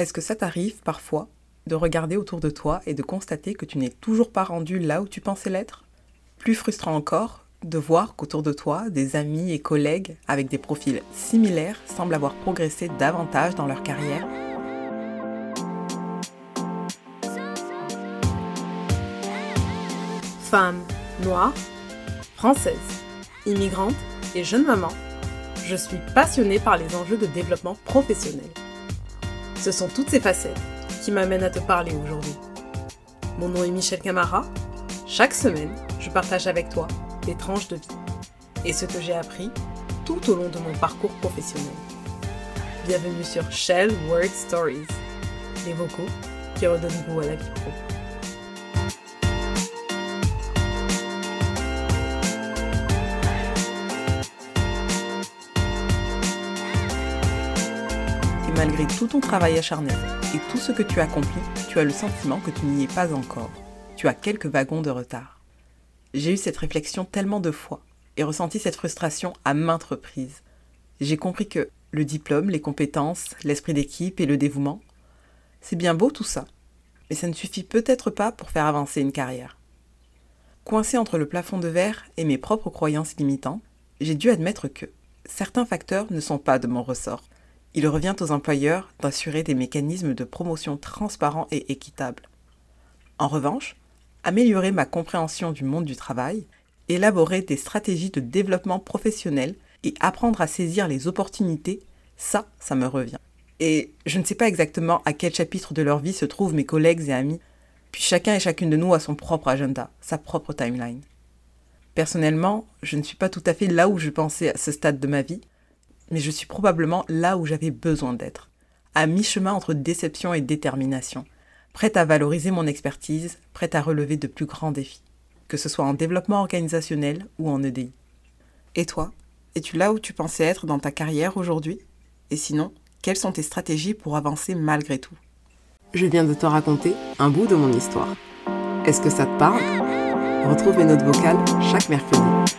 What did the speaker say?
Est-ce que ça t'arrive parfois de regarder autour de toi et de constater que tu n'es toujours pas rendu là où tu pensais l'être? Plus frustrant encore, de voir qu'autour de toi, des amis et collègues avec des profils similaires semblent avoir progressé davantage dans leur carrière? Femme, noire, française, immigrante et jeune maman, je suis passionnée par les enjeux de développement professionnel. Ce sont toutes ces facettes qui m'amènent à te parler aujourd'hui. Mon nom est Michel Camara. Chaque semaine, je partage avec toi des tranches de vie et ce que j'ai appris tout au long de mon parcours professionnel. Bienvenue sur Shell Word Stories, les vocaux qui redonnent goût à la vie pro. Malgré tout ton travail acharné et tout ce que tu accomplis, tu as le sentiment que tu n'y es pas encore. Tu as quelques wagons de retard. J'ai eu cette réflexion tellement de fois et ressenti cette frustration à maintes reprises. J'ai compris que le diplôme, les compétences, l'esprit d'équipe et le dévouement, c'est bien beau tout ça, mais ça ne suffit peut-être pas pour faire avancer une carrière. Coincé entre le plafond de verre et mes propres croyances limitantes, j'ai dû admettre que certains facteurs ne sont pas de mon ressort il revient aux employeurs d'assurer des mécanismes de promotion transparents et équitables. En revanche, améliorer ma compréhension du monde du travail, élaborer des stratégies de développement professionnel et apprendre à saisir les opportunités, ça, ça me revient. Et je ne sais pas exactement à quel chapitre de leur vie se trouvent mes collègues et amis, puis chacun et chacune de nous a son propre agenda, sa propre timeline. Personnellement, je ne suis pas tout à fait là où je pensais à ce stade de ma vie, mais je suis probablement là où j'avais besoin d'être, à mi-chemin entre déception et détermination, prête à valoriser mon expertise, prête à relever de plus grands défis, que ce soit en développement organisationnel ou en EDI. Et toi, es-tu là où tu pensais être dans ta carrière aujourd'hui? Et sinon, quelles sont tes stratégies pour avancer malgré tout? Je viens de te raconter un bout de mon histoire. Est-ce que ça te parle? Retrouve mes notes vocales chaque mercredi